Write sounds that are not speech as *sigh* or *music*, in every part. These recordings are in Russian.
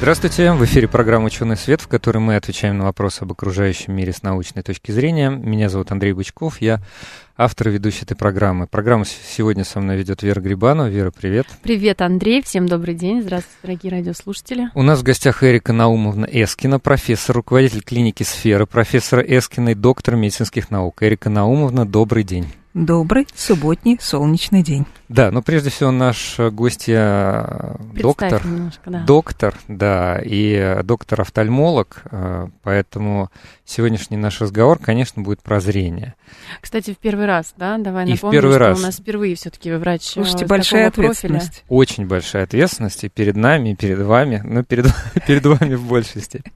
Здравствуйте, в эфире программа «Ученый свет», в которой мы отвечаем на вопросы об окружающем мире с научной точки зрения. Меня зовут Андрей Бычков, я автор и ведущий этой программы. Программу сегодня со мной ведет Вера Грибанова. Вера, привет. Привет, Андрей, всем добрый день. Здравствуйте, дорогие радиослушатели. У нас в гостях Эрика Наумовна Эскина, профессор, руководитель клиники «Сфера», профессора Эскина и доктор медицинских наук. Эрика Наумовна, добрый день. Добрый субботний солнечный день. Да, но прежде всего наш гостья доктор, немножко, да. доктор, да, и доктор-офтальмолог, э, поэтому сегодняшний наш разговор, конечно, будет про зрение. Кстати, в первый раз, да, давай и напомним, в первый что раз. у нас впервые все-таки врач э, Слушайте, большая ответственность. Профиля. Очень большая ответственность и перед нами, и перед вами, но перед, *laughs* перед вами в большей степени.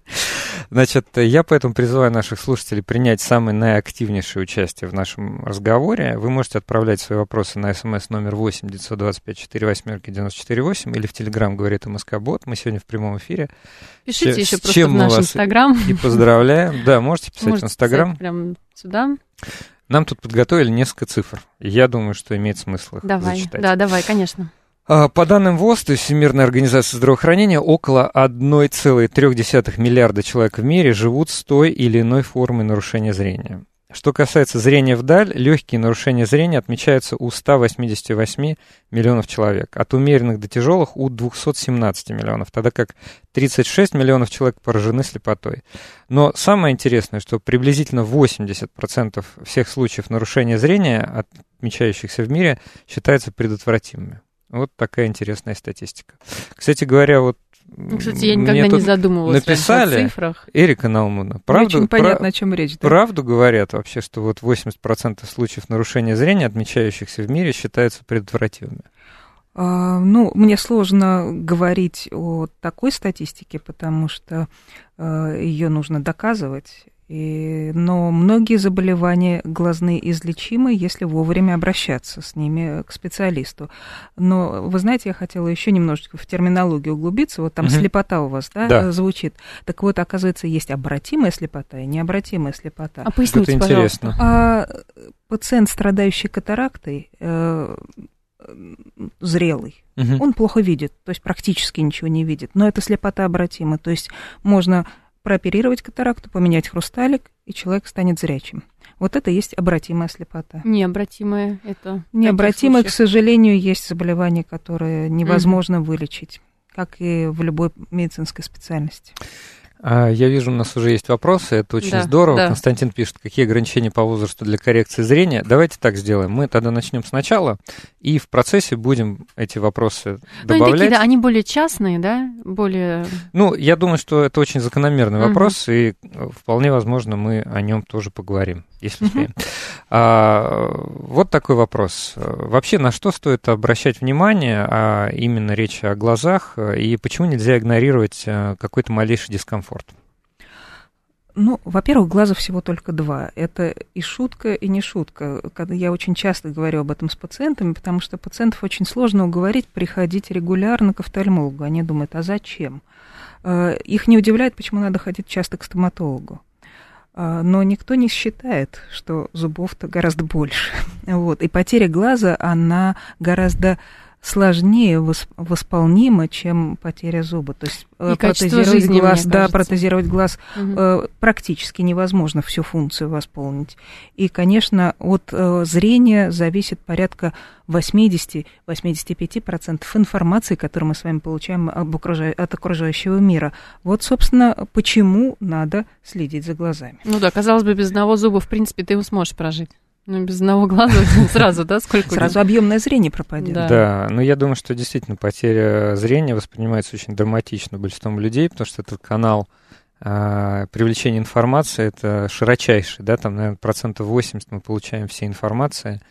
Значит, я поэтому призываю наших слушателей принять самое наиактивнейшее участие в нашем разговоре. Вы можете отправлять свои вопросы на смс номер 8 925 4 восьмерки 94 8 или в Телеграм говорит МСК Бот. Мы сегодня в прямом эфире. Пишите Ч- еще просто в наш Инстаграм. И поздравляем. *laughs* Да, можете писать можете в Инстаграм. Прямо сюда. Нам тут подготовили несколько цифр. Я думаю, что имеет смысл их давай. зачитать. Да, давай, конечно. А, по данным ВОЗ, то есть Всемирной организации здравоохранения, около 1,3 миллиарда человек в мире живут с той или иной формой нарушения зрения. Что касается зрения вдаль, легкие нарушения зрения отмечаются у 188 миллионов человек, от умеренных до тяжелых у 217 миллионов, тогда как 36 миллионов человек поражены слепотой. Но самое интересное, что приблизительно 80% всех случаев нарушения зрения, отмечающихся в мире, считаются предотвратимыми. Вот такая интересная статистика. Кстати говоря, вот Кстати, я никогда не задумывалась написали, о цифрах. Эрика Наумовна, правду, очень понятно, о чем речь. Да? Правду говорят вообще, что вот 80% случаев нарушения зрения, отмечающихся в мире, считаются предотвратимыми. А, ну, мне сложно говорить о такой статистике, потому что а, ее нужно доказывать. И, но многие заболевания глазные излечимы, если вовремя обращаться с ними к специалисту. Но вы знаете, я хотела еще немножечко в терминологию углубиться. Вот там угу. слепота у вас, да, да, звучит. Так вот, оказывается, есть обратимая слепота и необратимая слепота. А поясните, Это пожалуйста. интересно. А, пациент, страдающий катарактой, э, зрелый, угу. он плохо видит, то есть практически ничего не видит. Но это слепота обратима, то есть можно прооперировать катаракту, поменять хрусталик, и человек станет зрячим. Вот это есть обратимая слепота. Необратимая это. Необратимая, к сожалению, есть заболевания, которые невозможно угу. вылечить, как и в любой медицинской специальности. А, я вижу, у нас уже есть вопросы, это очень да, здорово. Да. Константин пишет, какие ограничения по возрасту для коррекции зрения. Давайте так сделаем. Мы тогда начнем сначала, и в процессе будем эти вопросы добавлять. Ну, они, такие, да, они более частные, да? Более... Ну, я думаю, что это очень закономерный угу. вопрос, и вполне возможно, мы о нем тоже поговорим, если успеем. Угу. А, вот такой вопрос. Вообще, на что стоит обращать внимание, а именно речь о глазах, и почему нельзя игнорировать какой-то малейший дискомфорт? Ну, во-первых, глаза всего только два. Это и шутка, и не шутка. Я очень часто говорю об этом с пациентами, потому что пациентов очень сложно уговорить приходить регулярно к офтальмологу. Они думают, а зачем? Их не удивляет, почему надо ходить часто к стоматологу. Но никто не считает, что зубов-то гораздо больше. *laughs* Вот. И потеря глаза, она гораздо сложнее восполнима, чем потеря зуба. То есть и протезировать жизни, глаз, да, протезировать глаз угу. э, практически невозможно всю функцию восполнить. И, конечно, от э, зрения зависит порядка 80-85% информации, которую мы с вами получаем от окружающего мира. Вот, собственно, почему надо следить за глазами. Ну да, казалось бы, без одного зуба, в принципе, ты сможешь прожить. Ну, без одного глаза *laughs* сразу, да, сколько? Сразу объемное зрение пропадет. Да. да, но я думаю, что действительно потеря зрения воспринимается очень драматично большинством людей, потому что этот канал а, привлечения информации это широчайший, да, там, наверное, процентов 80 мы получаем всей информации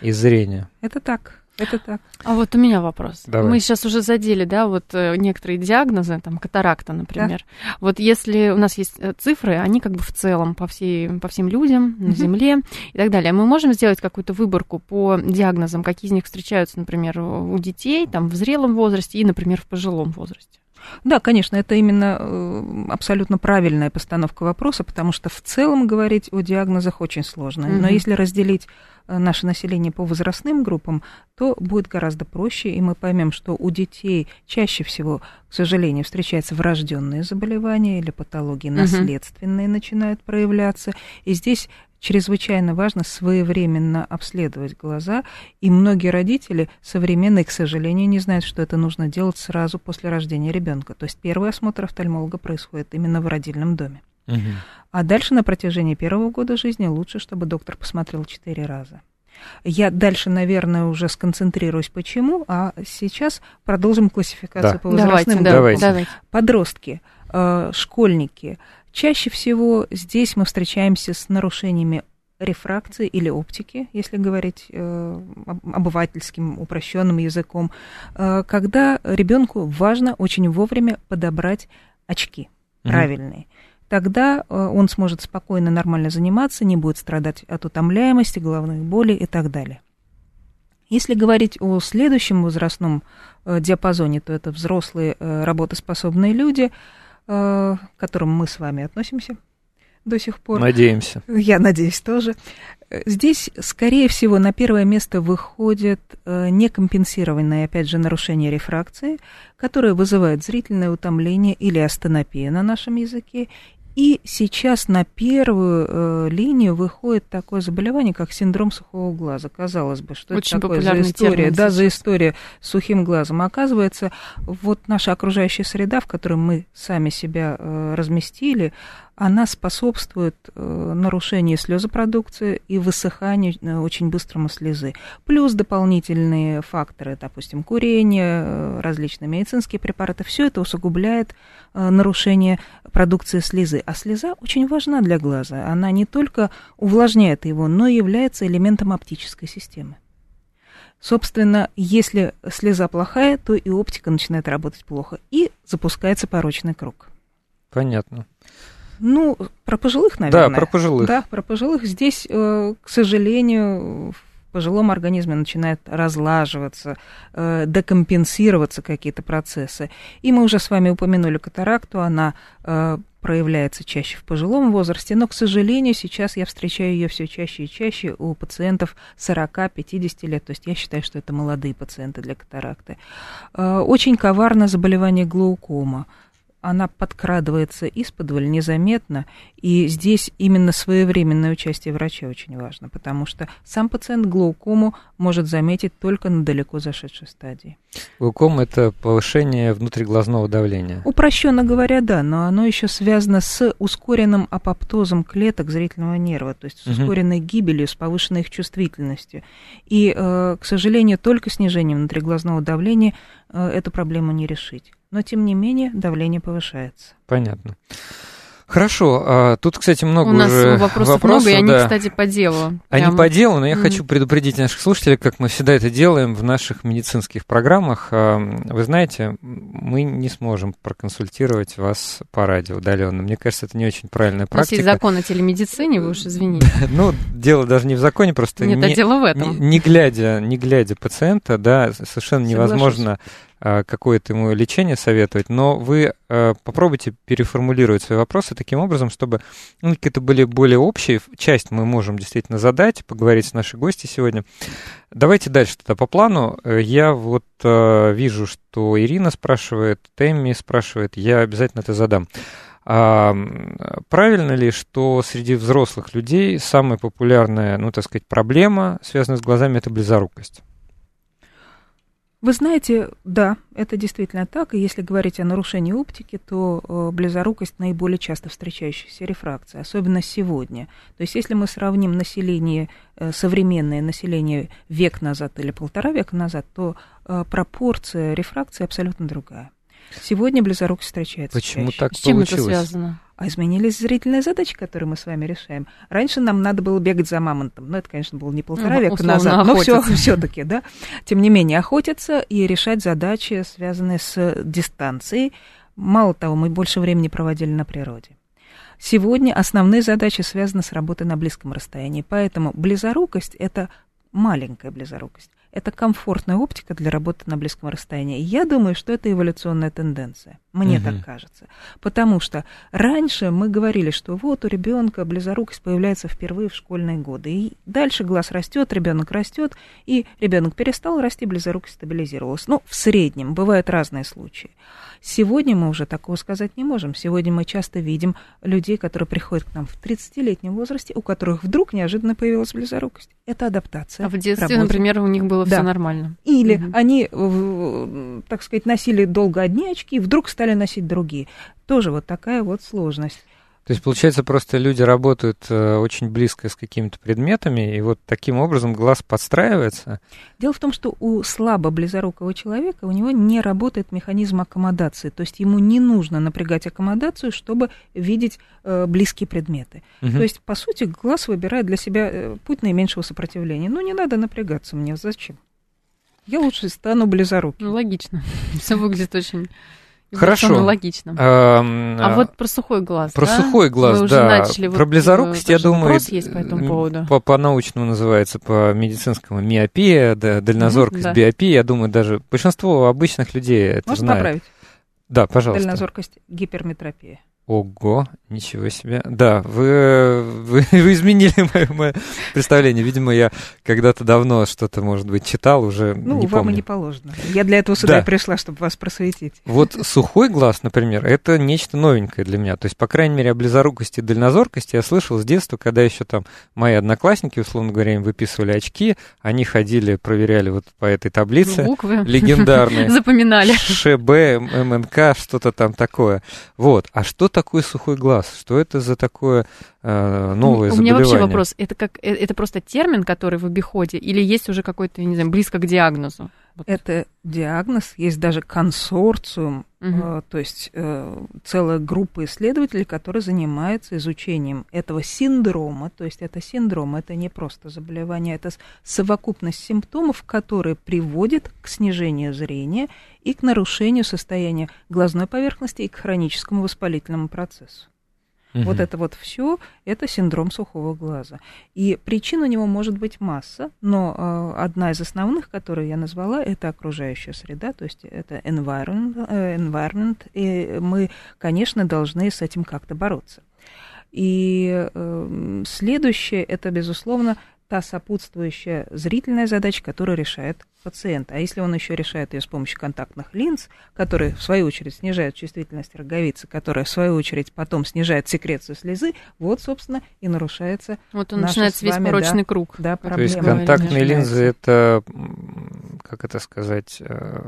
из зрения. Это так. Это так. А вот у меня вопрос. Давай. Мы сейчас уже задели, да, вот э, некоторые диагнозы, там, катаракта, например. Вот если у нас есть э, цифры, они как бы в целом по, всей, по всем людям на. Земле и так далее. Мы можем сделать какую-то выборку по диагнозам, какие из них встречаются, например, у детей, там, в зрелом возрасте и, например, в пожилом возрасте? Да, конечно, это именно э, абсолютно правильная постановка вопроса, потому что в целом говорить о диагнозах очень сложно. Но Мгм. если разделить э, наше население по возрастным группам, то будет гораздо проще, и мы поймем, что у детей чаще всего, к сожалению, встречаются врожденные заболевания или патологии Мгм. наследственные начинают проявляться. И здесь чрезвычайно важно своевременно обследовать глаза, и многие родители современные, к сожалению, не знают, что это нужно делать сразу после рождения ребенка. То есть первый осмотр офтальмолога происходит именно в родильном доме. Мгм. А дальше на протяжении первого года жизни лучше, чтобы доктор посмотрел четыре раза. Я дальше, наверное, уже сконцентрируюсь почему, а сейчас продолжим классификацию Да. по возрастным Давайте, да, группам. Давайте. давайте. Подростки, э, школьники. Чаще всего здесь мы встречаемся с нарушениями рефракции или оптики, если говорить э, об- обывательским упрощенным языком, э, когда ребенку важно очень вовремя подобрать очки Мгм. правильные. Тогда э, он сможет спокойно, нормально заниматься, не будет страдать от утомляемости, головных болей и так далее. Если говорить о следующем возрастном э, диапазоне, то это взрослые э, работоспособные люди, к которым мы с вами относимся до сих пор. Надеемся. Я надеюсь, тоже. Э, Здесь, скорее всего, на первое место выходит э, некомпенсированное, опять же, нарушение рефракции, которое вызывает зрительное утомление или астенопия на нашем языке. И сейчас на первую э, линию выходит такое заболевание, как синдром сухого глаза. Казалось бы, что Очень это такое за история? Да, за история с сухим глазом. Оказывается, вот наша окружающая среда, в которой мы сами себя э, разместили, она способствует э, нарушению слезопродукции и высыханию э, очень быстрому слезы. Плюс дополнительные факторы, допустим, курение, э, различные медицинские препараты. Все это усугубляет нарушение продукции слезы. А слеза очень важна для глаза. Она не только увлажняет его, но и является элементом оптической системы. Собственно, если слеза плохая, то и оптика начинает работать плохо, и запускается порочный круг. Понятно. Ну, про пожилых, наверное. Да, про пожилых. Да, про пожилых. Здесь, э, к сожалению, в пожилом организме начинает разлаживаться, э, декомпенсироваться какие-то процессы. И мы уже с вами упомянули катаракту, она э, проявляется чаще в пожилом возрасте, но, к сожалению, сейчас я встречаю ее все чаще и чаще у пациентов 40-50 лет, то есть я считаю, что это молодые пациенты для катаракты. Очень коварно заболевание глаукома она подкрадывается исподволь незаметно, и здесь именно своевременное участие врача очень важно, потому что сам пациент глаукому может заметить только на далеко зашедшей стадии. Глаукома – это повышение внутриглазного давления. Упрощенно говоря, да, но оно еще связано с ускоренным апоптозом клеток зрительного нерва, то есть с ускоренной гибелью, с повышенной их чувствительностью. И, э, к сожалению, только снижением внутриглазного давления э, эту проблему не решить. Но, тем не менее, давление повышается. Понятно. Хорошо. а, тут, кстати, много У нас уже вопросов, много, и они, да. кстати, по делу. Они Прям. по делу, но я Мгм. хочу предупредить наших слушателей, как мы всегда это делаем в наших медицинских программах. А, Вы знаете, мы не сможем проконсультировать вас по радио удаленно. Мне кажется, это не очень правильная У нас есть практика. закон о телемедицине, вы уж извините. *laughs* Ну, дело даже не в законе, просто Нет, а не, дело в этом. не глядя, не глядя пациента, да, совершенно невозможно какое-то ему лечение советовать, но вы а, попробуйте переформулировать свои вопросы таким образом, чтобы ну, какие-то были более общие. Часть мы можем действительно задать, поговорить с нашей гостью сегодня. Давайте дальше тогда по плану. Э, Я вот вижу, что Ирина спрашивает, Тэмми спрашивает, я обязательно это задам. А, правильно ли, что среди взрослых людей самая популярная, ну, так сказать, проблема, связанная с глазами, это близорукость? Вы знаете, да, это действительно так. И если говорить о нарушении оптики, то э, близорукость наиболее часто встречающаяся рефракция, особенно сегодня. То есть если мы сравним население, э, современное население век назад или полтора века назад, то э, пропорция рефракции абсолютно другая. Сегодня близорукость встречается Почему чаще. так С чем это получилось? связано? А изменились зрительные задачи, которые мы с вами решаем. Раньше нам надо было бегать за мамонтом. Но это, конечно, было не полтора Ну, века назад. Но все, охотиться. все-таки, да. Тем не менее, охотиться и решать задачи, связанные с дистанцией. Мало того, мы больше времени проводили на природе. Сегодня основные задачи связаны с работой на близком расстоянии. Поэтому близорукость – это маленькая близорукость. Это комфортная оптика для работы на близком расстоянии. Я думаю, что это эволюционная тенденция. Мне Мгм. так кажется. Потому что раньше мы говорили, что вот у ребенка близорукость появляется впервые в школьные годы. И дальше глаз растет, ребенок растет, и ребенок перестал расти, близорукость стабилизировалась. Ну, в среднем, бывают разные случаи. Сегодня мы уже такого сказать не можем. Сегодня мы часто видим людей, которые приходят к нам в 30-летнем возрасте, у которых вдруг неожиданно появилась близорукость. Это адаптация. А в детстве, работе. например, у них было Да. все нормально. Или Мгм. они, в- так сказать, носили долго одни очки, и вдруг стали носить другие. Тоже вот такая вот сложность. То есть, получается, просто люди работают э, очень близко с какими-то предметами, и вот таким образом глаз подстраивается. Дело в том, что у слабо близорукого человека у него не работает механизм аккомодации, то есть ему не нужно напрягать аккомодацию, чтобы видеть э, близкие предметы. Мгм. То есть, по сути, глаз выбирает для себя э, путь наименьшего сопротивления. Ну, не надо напрягаться мне, зачем? Я лучше стану близоруким. Ну, логично. *laughs* Все выглядит очень Хорошо. логично. Эм, А вот про сухой глаз, Про да? сухой глаз, Вы уже да. начали, Про вот, близорукость, э, я тоже думаю, есть по этому поводу. По, по-научному называется, по медицинскому миопия, да, дальнозоркость, да. биопия. Я думаю, даже большинство обычных людей это Можно знает. поправить? Да, пожалуйста. Дальнозоркость, гиперметропия. Ого, ничего себе. Да, вы, вы, *laughs* вы изменили мое, мое представление. Видимо, я когда-то давно что-то, может быть, читал, уже Ну, не вам помню. и не положено. Я для этого сюда Да. и пришла, чтобы вас просветить. Вот сухой глаз, например, это нечто новенькое для меня. То есть, по крайней мере, о близорукости и дальнозоркости я слышал с детства, когда еще там мои одноклассники, условно говоря, им выписывали очки, они ходили, проверяли вот по этой таблице Буквы легендарные. *laughs* запоминали. ШБ, МНК, что-то там такое. Вот. А что такое сухой глаз? Что это за такое э, новое У меня заболевание? вообще вопрос. Это как э, это просто термин, который в обиходе, или есть уже какой-то, я не знаю, близко к диагнозу? Вот. Это диагноз, есть даже консорциум, Мгм. э, то есть э, целая группа исследователей, которые занимаются изучением этого синдрома. То есть это синдром, это не просто заболевание, это совокупность симптомов, которые приводят к снижению зрения и к нарушению состояния глазной поверхности и к хроническому воспалительному процессу. Мгм. Вот это вот все, это синдром сухого глаза. И причин у него может быть масса, но э, одна из основных, которую я назвала, это окружающая среда, то есть это environment, э, environment и мы, конечно, должны с этим как-то бороться. И э, следующее, это, безусловно, та сопутствующая зрительная задача, которую решает пациент. А если он еще решает ее с помощью контактных линз, которые, в свою очередь, снижают чувствительность роговицы, которая, в свою очередь, потом снижает секрецию слезы, вот, собственно, и нарушается Вот он начинается весь вами, порочный да. круг. да, То есть проблема. контактные линзы это, как это сказать, э,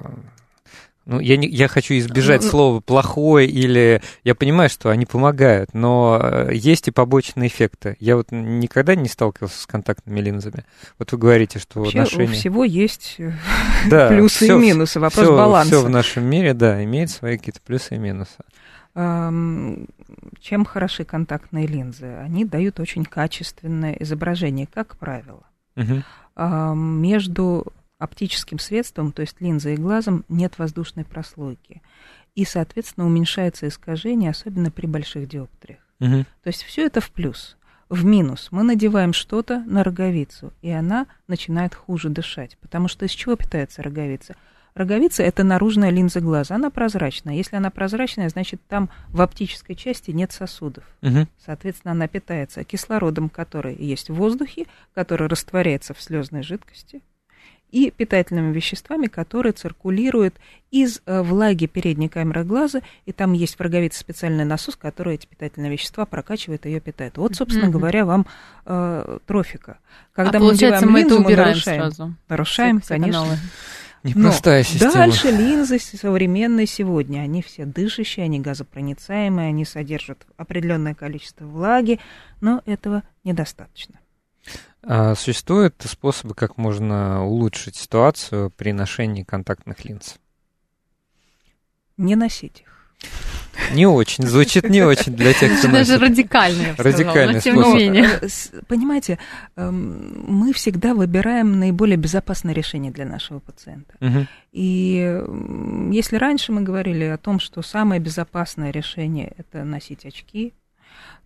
ну, я, не, я хочу избежать Ну, слова плохой или... Я понимаю, что они помогают, но э, есть и побочные эффекты. Я вот никогда не сталкивался с контактными линзами. Вот вы говорите, что Вообще у отношения... всего есть э, *laughs* Да, плюсы всё- и минусы, вопрос всё- баланса. всё в нашем мире, да, имеет свои какие-то плюсы и минусы. Чем хороши контактные линзы? Они дают очень качественное изображение, как правило. Ам, Между оптическим средством, то есть линзой и глазом, нет воздушной прослойки. И, соответственно, уменьшается искажение, особенно при больших диоптриях. Мгм. То есть все это в плюс. В минус мы надеваем что-то на роговицу, и она начинает хуже дышать. Потому что из чего питается роговица? Роговица – это наружная линза глаза, она прозрачная. Если она прозрачная, значит, там в оптической части нет сосудов. Мгм. Соответственно, она питается кислородом, который есть в воздухе, который растворяется в слезной жидкости, и питательными веществами, которые циркулируют из э, влаги передней камеры глаза, и там есть в роговице специальный насос, который эти питательные вещества прокачивает и ее питает. Вот, собственно Мгм. говоря, вам э, трофика. Когда а мы получается, надеваем мы линзу, это мы убираем нарушаем. сразу. Нарушаем, Все- все конечно. каналы. Непростая Но система. Дальше линзы современные сегодня, они все дышащие, они газопроницаемые, они содержат определенное количество влаги, но этого недостаточно. А существуют способы, как можно улучшить ситуацию при ношении контактных линз? Не носить их. Не очень, звучит не очень для тех, кто Даже носит. радикально, я бы сказала, Радикальный но тем не менее. Э, Понимаете, эм, мы всегда выбираем наиболее безопасное решение для нашего пациента. Мгм. И если раньше мы говорили о том, что самое безопасное решение это носить очки,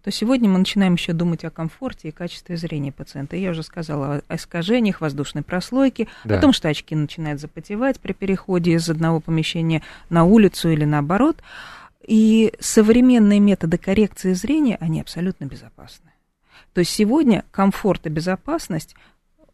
то сегодня мы начинаем еще думать о комфорте и качестве зрения пациента. Я уже сказала о искажениях воздушной прослойки, Да. о том, что очки начинают запотевать при переходе из одного помещения на улицу или наоборот. И современные методы коррекции зрения, они абсолютно безопасны. То есть сегодня комфорт и безопасность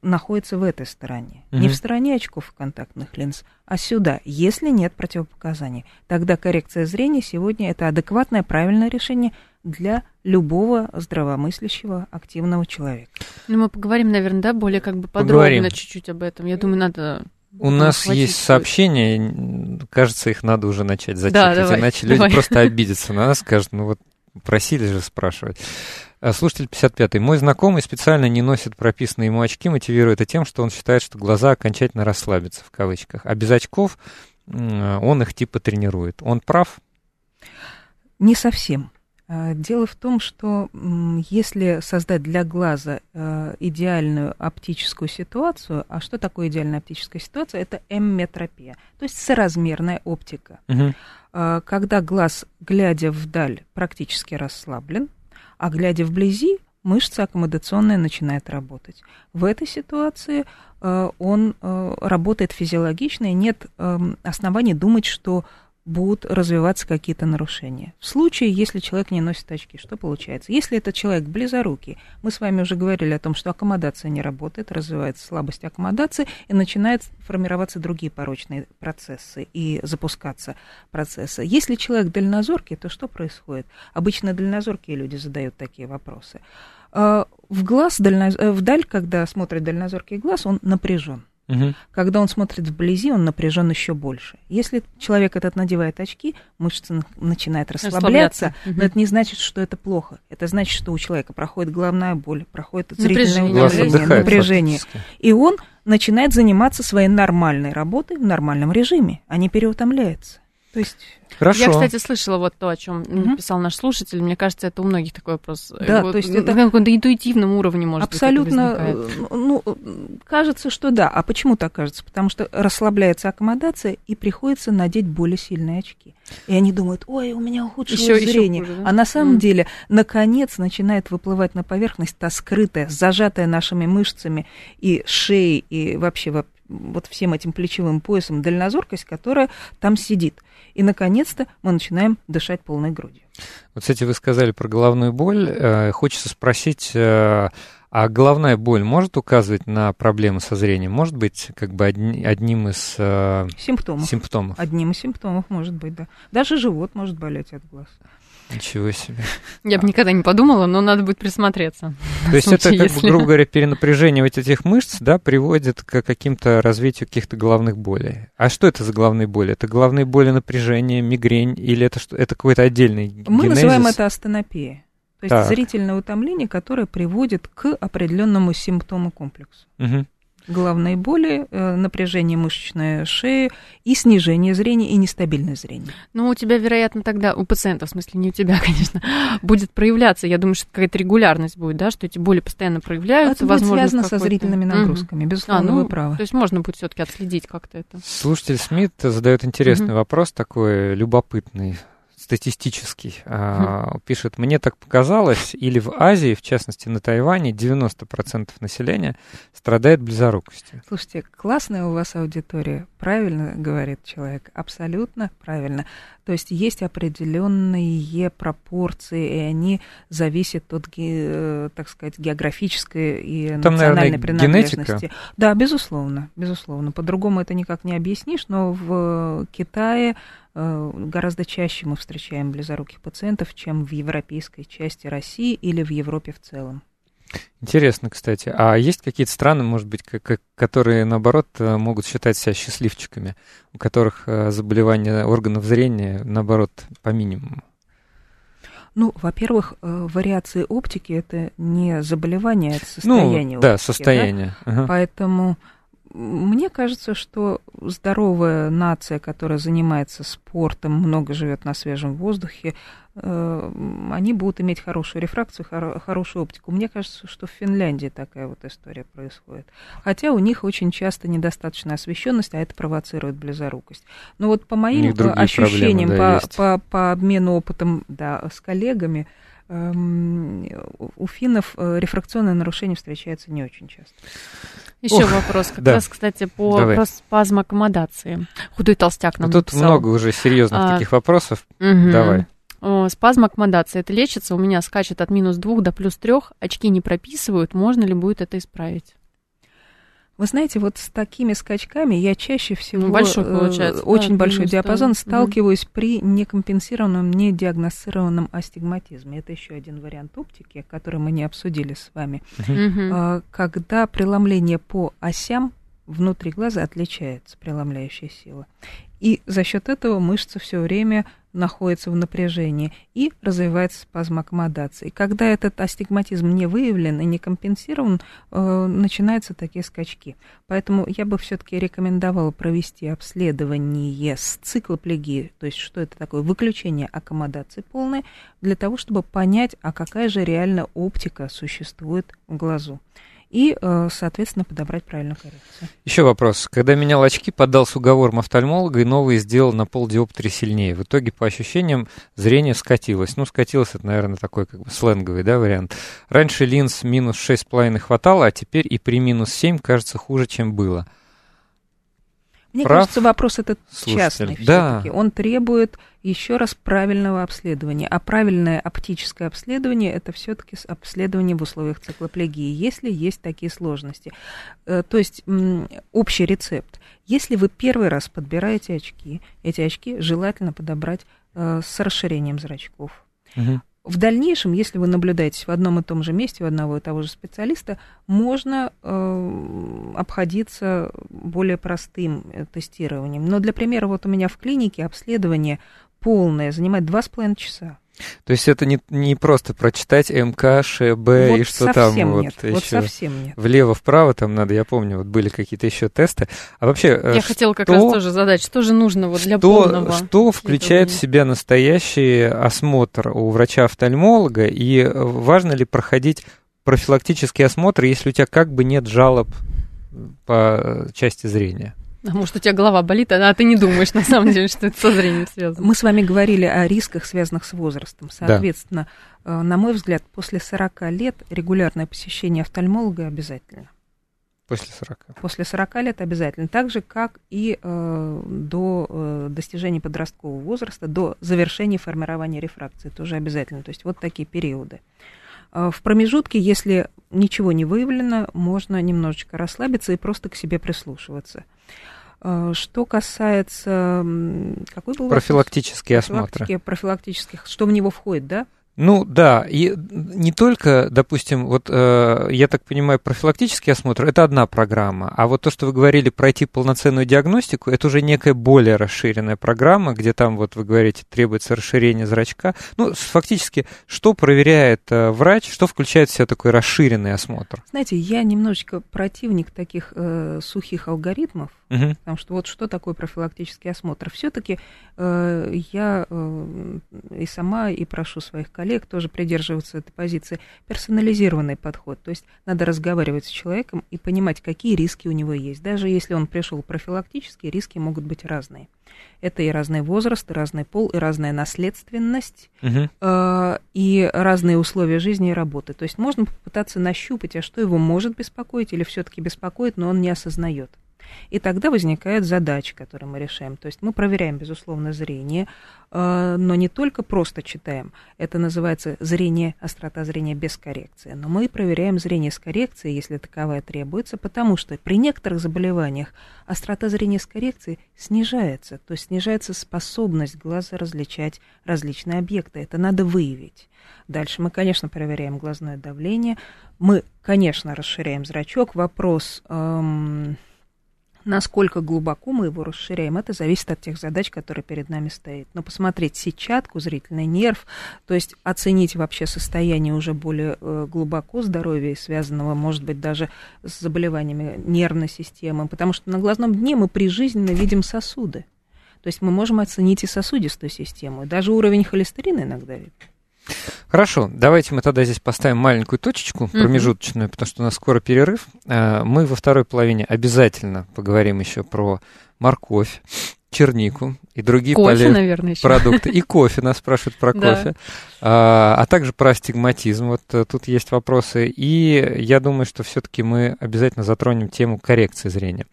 находятся в этой стороне. Не Мгм. в стороне очков и контактных линз, а сюда, если нет противопоказаний. Тогда коррекция зрения сегодня это адекватное, правильное решение для любого здравомыслящего, активного человека. Ну, мы поговорим, наверное, да, более как бы подробно Поговорим. чуть-чуть об этом. Я думаю, надо... У нас есть сообщения, кажется, их надо уже начать зачитывать, давай, иначе давай. люди просто *laughs* обидятся на нас, скажут, ну вот просили же спрашивать. А, Слушатель 55-й. Мой знакомый специально не носит прописанные ему очки, мотивируя это тем, что он считает, что глаза окончательно расслабятся, в кавычках. А без очков м, он их типа тренирует. Он прав? Не совсем. А, Дело в том, что если создать для глаза э, идеальную оптическую ситуацию, а что такое идеальная оптическая ситуация? Это эмметропия, то есть соразмерная оптика. А, Когда глаз, глядя вдаль, практически расслаблен, а глядя вблизи, мышца аккомодационная начинает работать. В этой ситуации э, он э, работает физиологично, и нет эм, оснований думать, что будут развиваться какие-то нарушения. В случае, если человек не носит очки, что получается? Если этот человек близорукий, мы с вами уже говорили о том, что аккомодация не работает, развивается слабость аккомодации, и начинают формироваться другие порочные процессы и запускаться процессы. Если человек дальнозоркий, то что происходит? Обычно дальнозоркие люди задают такие вопросы. А, В глаз, дальноз- э, вдаль, когда смотрит дальнозоркий глаз, он напряжен. Мгм. Когда он смотрит вблизи, он напряжен еще больше. Если человек этот надевает очки, мышцы на- начинают расслабляться, Расслабляться. но Мгм. это не значит, что это плохо. Это значит, что у человека проходит головная боль, проходит зрительное Напряжение, отдыхает напряжение. фактически. И он начинает заниматься своей нормальной работой в нормальном режиме, а не переутомляется. То есть Хорошо. Я, кстати, слышала вот то, о чем Мгм. писал наш слушатель. Мне кажется, это у многих такой вопрос. Да, Вот то есть на это- каком-то интуитивном уровне, может Абсолютно, быть, возникает. э, ну, э, кажется, что да. А почему так кажется? Потому что расслабляется аккомодация и приходится надеть более сильные очки. И они думают, ой, у меня ухудшилось ещё зрение. хуже, да? А на самом Мгм. деле, наконец, начинает выплывать на поверхность та скрытая, зажатая нашими мышцами и шеей, и вообще во- вот всем этим плечевым поясом дальнозоркость, которая там сидит. И, наконец-то, мы начинаем дышать полной грудью. Вот, кстати, вы сказали про головную боль. Э, Хочется спросить, э, а головная боль может указывать на проблемы со зрением? Может быть, как бы одни- одним из э, Симптомов. симптомов? Одним из симптомов может быть, да. Даже живот может болеть от глаз. Ничего себе. Я бы никогда не подумала, но надо будет присмотреться. То есть это, как бы, если- грубо говоря, перенапряжение вот этих мышц, да, приводит к каким-то развитию каких-то головных болей. А что это за головные боли? Это головные боли, напряжение, мигрень или это что? Это какой-то отдельный Мы генезис? называем это астенопия. То есть Так. зрительное утомление, которое приводит к определенному симптому комплексу. Мгм. Головные боли, э, напряжение мышечной шеи и снижение зрения и нестабильное зрение. Ну, у тебя, вероятно, тогда, у пациента, в смысле, не у тебя, *laughs* конечно, будет проявляться. Я думаю, что какая-то регулярность будет, да, что эти боли постоянно проявляются. Это будет возможно, связано со зрительными нагрузками. Безусловно, А, ну, вы правы. То есть можно будет все-таки отследить как-то это. Слушатель Смит задает интересный Мгм. вопрос, такой любопытный, статистический. А, Пишет, мне так показалось, или в Азии, в частности на Тайване, 90% населения страдает близорукостью. Слушайте, классная у вас аудитория. Правильно говорит человек. Абсолютно правильно. То есть есть определенные пропорции, и они зависят от, э, так сказать, географической и Там, национальной наверное, принадлежности. генетика. Да, безусловно, безусловно. По-другому это никак не объяснишь, но в Китае э, гораздо чаще мы встречаем близоруких пациентов, чем в европейской части России или в Европе в целом. Интересно, кстати. А есть какие-то страны, может быть, которые, наоборот, э, могут считать себя счастливчиками, у которых э, заболевания органов зрения, наоборот, по минимуму? Ну, во-первых, э, вариации оптики это не заболевание, это состояние ну, да, оптики, состояние. Ага. Поэтому Мне кажется, что здоровая нация, которая занимается спортом, много живет на свежем воздухе, э, они будут иметь хорошую рефракцию, хорошую оптику. Мне кажется, что в Финляндии такая вот история происходит. Хотя у них очень часто недостаточная освещенность, а это провоцирует близорукость. Но вот по моим ощущениям, да, по, по, по обмену опытом да, с коллегами, у финнов э, рефракционное нарушение встречается не очень часто. Еще Ох, вопрос, как да. раз, кстати, по Давай. спазм аккомодации. Худой толстяк нам Тут написал. много уже серьезных а, таких вопросов. Угу. Давай. Спазм аккомодации. Это лечится, у меня скачет от минус двух до плюс трех, очки не прописывают, можно ли будет это исправить? Вы знаете, вот с такими скачками я чаще всего ну, большой, э, получается, очень да, большой диапазон что... сталкиваюсь угу. при некомпенсированном, недиагностированном астигматизме. Это еще один вариант оптики, который мы не обсудили с вами. Угу. Когда преломление по осям внутри глаза отличается, преломляющая сила. И за счет этого мышца все время находится в напряжении и развивается спазм аккомодации. Когда этот астигматизм не выявлен и не компенсирован, э, начинаются такие скачки. Поэтому я бы все-таки рекомендовала провести обследование с циклоплегией, то есть что это такое, выключение аккомодации полной, для того, чтобы понять, а какая же реально оптика существует в глазу и, э, соответственно, подобрать правильную коррекцию. Еще вопрос. Когда менял очки, поддался уговорам офтальмолога и новые сделал на полдиоптрии сильнее. В итоге, по ощущениям, зрение скатилось. Ну, скатилось, это, наверное, такой как бы сленговый да, вариант. Раньше линз минус 6,5 хватало, а теперь и при минус 7 кажется хуже, чем было. Мне Прав? кажется, вопрос этот частный да. все-таки. Он требует еще раз правильного обследования. А правильное оптическое обследование это все-таки обследование в условиях циклоплегии, если есть такие сложности. Э, то есть общий рецепт. Если вы первый раз подбираете очки, эти очки желательно подобрать э, с расширением зрачков. Угу. В дальнейшем, если вы наблюдаетесь в одном и том же месте у одного и того же специалиста, можно э, обходиться более простым э, тестированием. Но для примера, вот у меня в клинике обследование полное занимает два с половиной часа. То есть это не, не просто прочитать МК, ШБ вот и что там нет, вот, вот еще совсем нет. влево-вправо там надо, я помню, вот были какие-то еще тесты. А вообще э, Я что, хотела как раз тоже задать, что же нужно вот для что, полного Что включает в себя настоящий осмотр у врача-офтальмолога и важно ли проходить профилактический осмотр, если у тебя как бы нет жалоб по части зрения? А может, у тебя голова болит, а ты не думаешь, на самом деле, что это со зрением связано. Мы с вами говорили о рисках, связанных с возрастом. Соответственно, да. на мой взгляд, после 40 лет регулярное посещение офтальмолога обязательно. После 40. После 40 лет обязательно. Так же, как и э, до э, достижения подросткового возраста, до завершения формирования рефракции, тоже обязательно. То есть вот такие периоды. Э, в промежутке, если ничего не выявлено, можно немножечко расслабиться и просто к себе прислушиваться. Э, что касается... Какой был Профилактические осмотры. Профилактических, что в него входит, да? Ну да, и не только, допустим, вот э, я так понимаю, профилактический осмотр это одна программа, а вот то, что вы говорили пройти полноценную диагностику, это уже некая более расширенная программа, где там вот вы говорите требуется расширение зрачка. Ну фактически, что проверяет э, врач, что включает в себя такой расширенный осмотр? Знаете, я немножечко противник таких э, сухих алгоритмов, Угу. Потому что вот что такое профилактический осмотр? Все-таки э, я э, и сама, и прошу своих коллег тоже придерживаться этой позиции. Персонализированный подход. То есть надо разговаривать с человеком и понимать, какие риски у него есть. Даже если он пришел профилактически, риски могут быть разные. Это и разный возраст, и разный пол, и разная наследственность, угу. э, и разные условия жизни и работы. То есть можно попытаться нащупать, а что его может беспокоить или все-таки беспокоит, но он не осознает. И тогда возникает задача, которую мы решаем. То есть мы проверяем, безусловно, зрение, э, но не только просто читаем. Это называется зрение, острота зрения без коррекции. Но мы проверяем зрение с коррекцией, если таковая требуется, потому что при некоторых заболеваниях острота зрения с коррекцией снижается. То есть снижается способность глаза различать различные объекты. Это надо выявить. Дальше мы, конечно, проверяем глазное давление. Мы, конечно, расширяем зрачок. Вопрос... Эм, Насколько глубоко мы его расширяем, это зависит от тех задач, которые перед нами стоят. Но посмотреть сетчатку, зрительный нерв, то есть оценить вообще состояние уже более э, глубоко здоровья, связанного, может быть, даже с заболеваниями нервной системы, потому что на глазном дне мы прижизненно видим сосуды. То есть мы можем оценить и сосудистую систему, даже уровень холестерина иногда видим. Хорошо, давайте мы тогда здесь поставим маленькую точечку промежуточную, потому что у нас скоро перерыв. А, мы во второй половине обязательно поговорим еще про морковь, чернику и другие кофе, полез... наверное, еще. продукты. И кофе, нас спрашивают про *laughs* кофе. А, а также про астигматизм. Вот э, тут есть вопросы. И я думаю, что все-таки мы обязательно затронем тему коррекции зрения.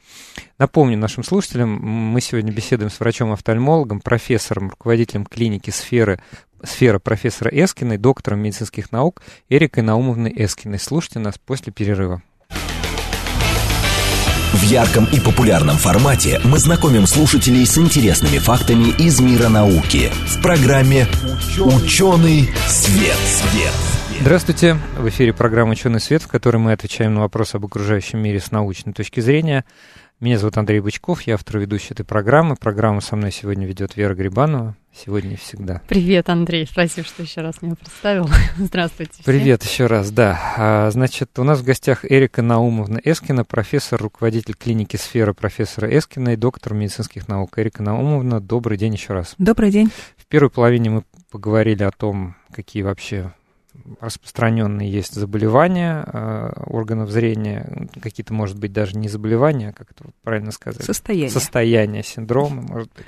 Напомню нашим слушателям, мы сегодня беседуем с врачом-офтальмологом, профессором, руководителем клиники сферы сфера профессора Эскиной, доктором медицинских наук Эрикой Наумовной Эскиной. Слушайте нас после перерыва. В ярком и популярном формате мы знакомим слушателей с интересными фактами из мира науки в программе «Ученый свет». свет. Здравствуйте! В эфире программа «Ученый свет», в которой мы отвечаем на вопросы об окружающем мире с научной точки зрения. Меня зовут Андрей Бычков, я автор ведущий этой программы. Программу со мной сегодня ведет Вера Грибанова. Сегодня и всегда. Привет, Андрей. Спасибо, что еще раз меня представил. *laughs* Здравствуйте. Всем. Привет еще раз, да. А, значит, у нас в гостях Эрика Наумовна Эскина, профессор, руководитель клиники сферы профессора Эскина и доктор медицинских наук. Эрика Наумовна, добрый день еще раз. Добрый день. В первой половине мы поговорили о том, какие вообще распространенные есть заболевания э, органов зрения, какие-то, может быть, даже не заболевания, как это правильно сказать? Состояние. Состояние, синдромы, может быть.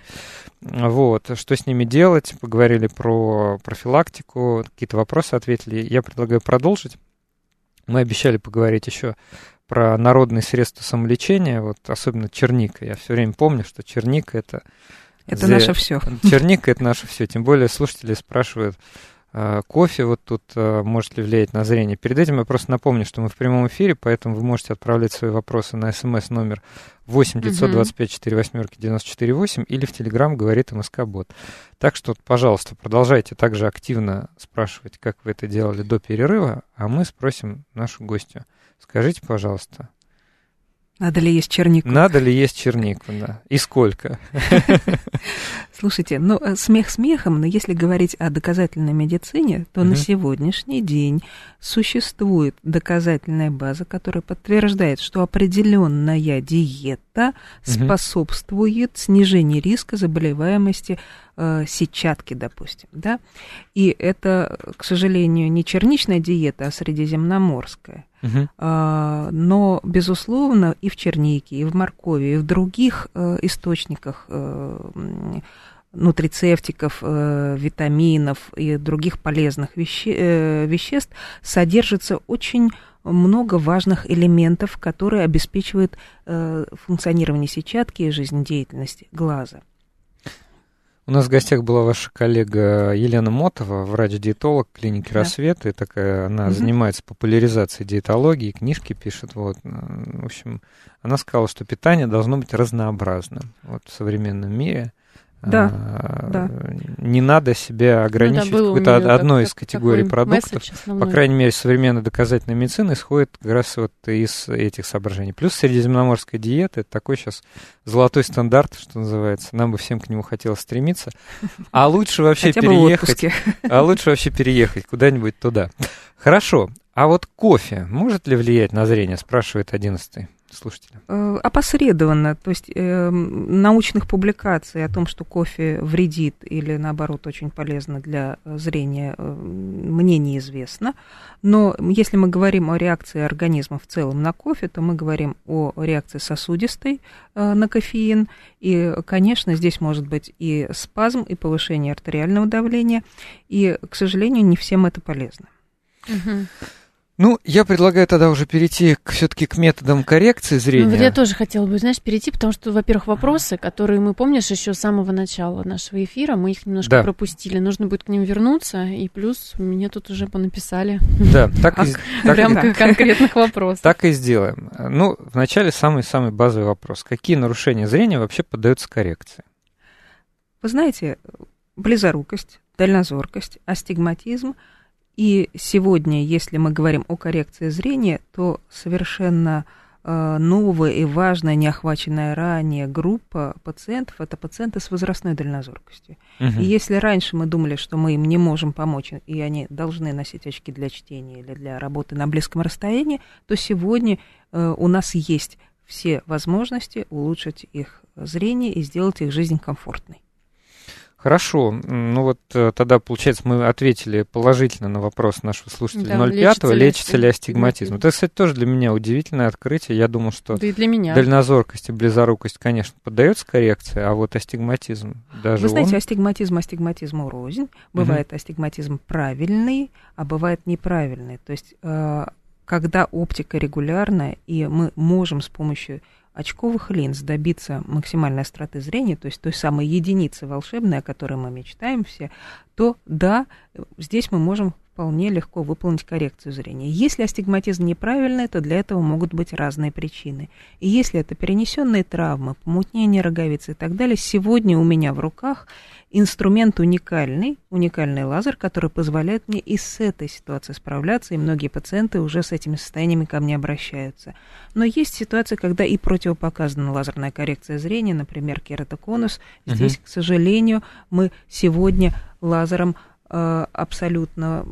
Вот, что с ними делать? Поговорили про профилактику, какие-то вопросы ответили. Я предлагаю продолжить. Мы обещали поговорить еще про народные средства самолечения, вот особенно черника. Я все время помню, что черника это... Это за... наше все. Черника это наше все. Тем более слушатели спрашивают, кофе вот тут э, может ли влиять на зрение. Перед этим я просто напомню, что мы в прямом эфире, поэтому вы можете отправлять свои вопросы на смс номер 8 925 4 восьмерки 94 8 или в Телеграм говорит МСК Бот. Так что, пожалуйста, продолжайте также активно спрашивать, как вы это делали до перерыва, а мы спросим нашу гостью. Скажите, пожалуйста, надо ли есть чернику? Надо ли есть чернику, да. И сколько? *laughs* Слушайте, ну, э, смех смехом, но если говорить о доказательной медицине, то угу. на сегодняшний день существует доказательная база, которая подтверждает, что определенная диета угу. способствует снижению риска заболеваемости э, сетчатки, допустим, да. И это, к сожалению, не черничная диета, а средиземноморская. Угу. А, но, безусловно, и в чернике, и в моркови, и в других э, источниках э, нутрицептиков, э, витаминов и других полезных веще, э, веществ содержится очень много важных элементов, которые обеспечивают э, функционирование сетчатки и жизнедеятельность глаза. У нас в гостях была ваша коллега Елена Мотова, врач-диетолог клиники да. «Рассвет», и такая, она угу. занимается популяризацией диетологии, книжки пишет, вот. В общем, она сказала, что питание должно быть разнообразным вот, в современном мире. Да, а, да. Не надо себя ограничивать ну, да, какой-то одной из категорий продуктов. По крайней мере, современная доказательная медицина исходит как раз вот из этих соображений. Плюс средиземноморская диета – это такой сейчас золотой стандарт, что называется. Нам бы всем к нему хотелось стремиться. А лучше вообще переехать. А лучше вообще переехать куда-нибудь туда. Хорошо. А вот кофе может ли влиять на зрение, спрашивает одиннадцатый слушателям? Э, опосредованно. То есть э, научных публикаций о том, что кофе вредит или, наоборот, очень полезно для зрения, э, мне неизвестно. Но если мы говорим о реакции организма в целом на кофе, то мы говорим о реакции сосудистой э, на кофеин. И, конечно, здесь может быть и спазм, и повышение артериального давления. И, к сожалению, не всем это полезно. Угу. Ну, я предлагаю тогда уже перейти все-таки к методам коррекции зрения. Ну, вот я тоже хотела бы, знаешь, перейти, потому что, во-первых, вопросы, которые мы, помнишь, еще с самого начала нашего эфира, мы их немножко да. пропустили. Нужно будет к ним вернуться, и плюс мне тут уже понаписали. Да, так и... Прям конкретных вопросов. Так и сделаем. Ну, вначале самый-самый базовый вопрос. Какие нарушения зрения вообще поддаются коррекции? Вы знаете, близорукость, дальнозоркость, астигматизм – и сегодня, если мы говорим о коррекции зрения, то совершенно э, новая и важная, неохваченная ранее группа пациентов – это пациенты с возрастной дальнозоркостью. Угу. И если раньше мы думали, что мы им не можем помочь, и они должны носить очки для чтения или для работы на близком расстоянии, то сегодня э, у нас есть все возможности улучшить их зрение и сделать их жизнь комфортной. Хорошо. Ну вот э, тогда, получается, мы ответили положительно на вопрос нашего слушателя да, 05 лечится, лечится ли астигматизм. Это, кстати, тоже для меня удивительное открытие. Я думал, что да и для меня. дальнозоркость и близорукость, конечно, поддается коррекции, а вот астигматизм даже Вы знаете, он... астигматизм астигматизму рознь. Бывает угу. астигматизм правильный, а бывает неправильный. То есть э, когда оптика регулярная, и мы можем с помощью очковых линз добиться максимальной остроты зрения, то есть той самой единицы волшебной, о которой мы мечтаем все, то да, здесь мы можем вполне легко выполнить коррекцию зрения. Если астигматизм неправильный, то для этого могут быть разные причины. И если это перенесенные травмы, помутнение роговицы и так далее, сегодня у меня в руках инструмент уникальный, уникальный лазер, который позволяет мне и с этой ситуацией справляться, и многие пациенты уже с этими состояниями ко мне обращаются. Но есть ситуации, когда и противопоказана лазерная коррекция зрения, например, кератоконус. Здесь, угу. к сожалению, мы сегодня лазером абсолютно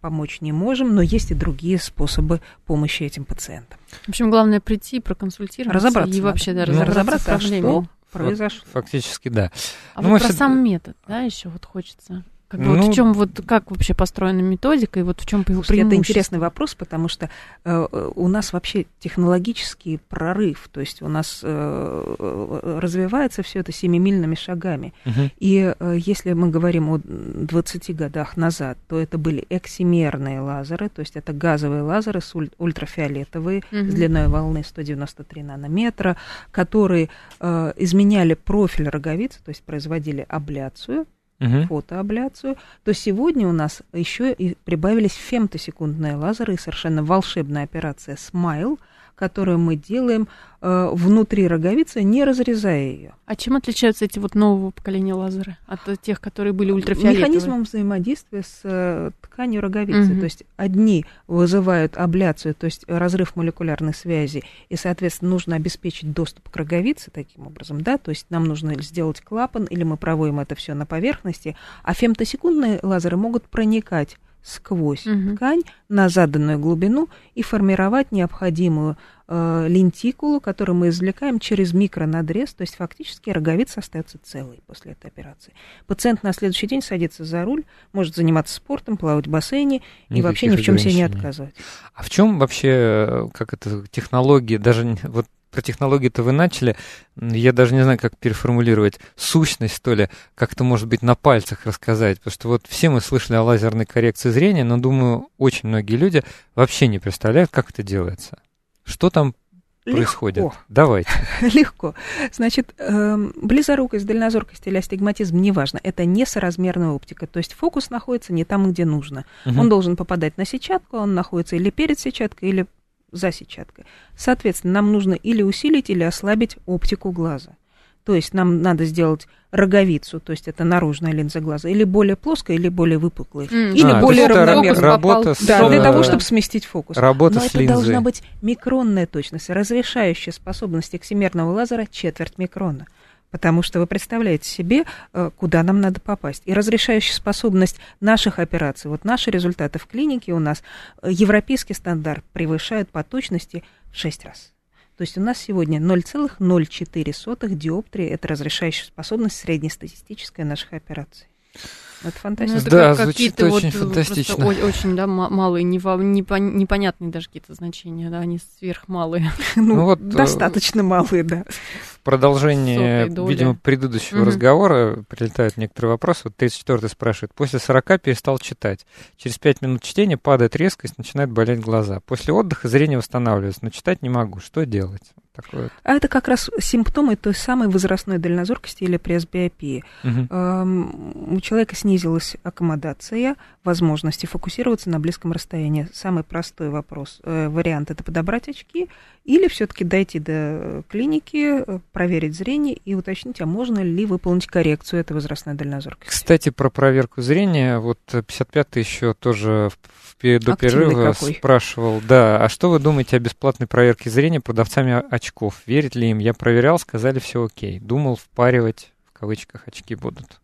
помочь не можем, но есть и другие способы помощи этим пациентам. В общем, главное прийти, проконсультироваться разобраться и вообще да, ну, разобраться, разобраться а что произошло. Фактически, да. А ну, вот про все... сам метод, да, еще вот хочется. Как бы ну, вот в чем вот как вообще построена методика и вот в чем преимущество? Это интересный вопрос, потому что э, у нас вообще технологический прорыв, то есть у нас э, развивается все это семимильными шагами. Угу. И э, если мы говорим о 20 годах назад, то это были эксимерные лазеры, то есть это газовые лазеры с уль- ультрафиолетовые угу. с длиной волны 193 нанометра, которые э, изменяли профиль роговицы, то есть производили абляцию угу. фотоабляцию, то сегодня у нас еще и прибавились фемтосекундные лазеры и совершенно волшебная операция Smile – которую мы делаем э, внутри роговицы, не разрезая ее. А чем отличаются эти вот нового поколения лазеры от тех, которые были ультрафиолетовые? Механизмом взаимодействия с э, тканью роговицы. Угу. То есть одни вызывают абляцию, то есть разрыв молекулярной связи, и, соответственно, нужно обеспечить доступ к роговице таким образом, да, то есть нам нужно сделать клапан, или мы проводим это все на поверхности, а фемтосекундные лазеры могут проникать сквозь угу. ткань на заданную глубину и формировать необходимую э, лентикулу, которую мы извлекаем через микронадрез, то есть фактически роговица остается целой после этой операции. Пациент на следующий день садится за руль, может заниматься спортом, плавать в бассейне Никаких и вообще ни в чем себе не отказывать. А в чем вообще, э, как это, технологии, даже вот про технологии-то вы начали, я даже не знаю, как переформулировать, сущность, что ли, как-то, может быть, на пальцах рассказать, потому что вот все мы слышали о лазерной коррекции зрения, но, думаю, очень многие люди вообще не представляют, как это делается. Что там Легко. происходит? Давайте. *laughs* Легко. Значит, э, близорукость, дальнозоркость или астигматизм, неважно, это несоразмерная оптика, то есть фокус находится не там, где нужно. Угу. Он должен попадать на сетчатку, он находится или перед сетчаткой, или за сетчаткой. Соответственно, нам нужно или усилить, или ослабить оптику глаза. То есть нам надо сделать роговицу, то есть это наружная линза глаза, или более плоская, или более выпуклая, mm. или а, более равномерная. Работа с, да, для того, чтобы сместить фокус. Работа Но с это линзой. должна быть микронная точность, разрешающая способность эксимерного лазера четверть микрона потому что вы представляете себе, э, куда нам надо попасть. И разрешающая способность наших операций, вот наши результаты в клинике у нас, э, европейский стандарт превышают по точности в 6 раз. То есть у нас сегодня 0,04 диоптрии – это разрешающая способность среднестатистическая наших операций. Это фантастика. Ну, это да, как звучит очень вот фантастично. Очень, да, малые, непонятные даже какие-то значения, да, они сверхмалые. *laughs* Ну, ну вот, э, достаточно малые, да. В продолжении, видимо, предыдущего угу. разговора прилетают некоторые вопросы. Вот 34-й спрашивает. После 40 перестал читать. Через 5 минут чтения падает резкость, начинает болеть глаза. После отдыха зрение восстанавливается, но читать не могу. Что делать? такое? А это как раз симптомы той самой возрастной дальнозоркости или пресбиопии. Угу. Эм, у человека снизилась аккомодация, возможности фокусироваться на близком расстоянии. Самый простой вопрос, э, вариант это подобрать очки или все-таки дойти до клиники, э, проверить зрение и уточнить, а можно ли выполнить коррекцию этой возрастной дальнозоркости. Кстати, про проверку зрения, вот 55-й еще тоже в, до Активный перерыва какой. спрашивал, да, а что вы думаете о бесплатной проверке зрения продавцами очков? Верит ли им? Я проверял, сказали все окей. Думал, впаривать в кавычках очки будут.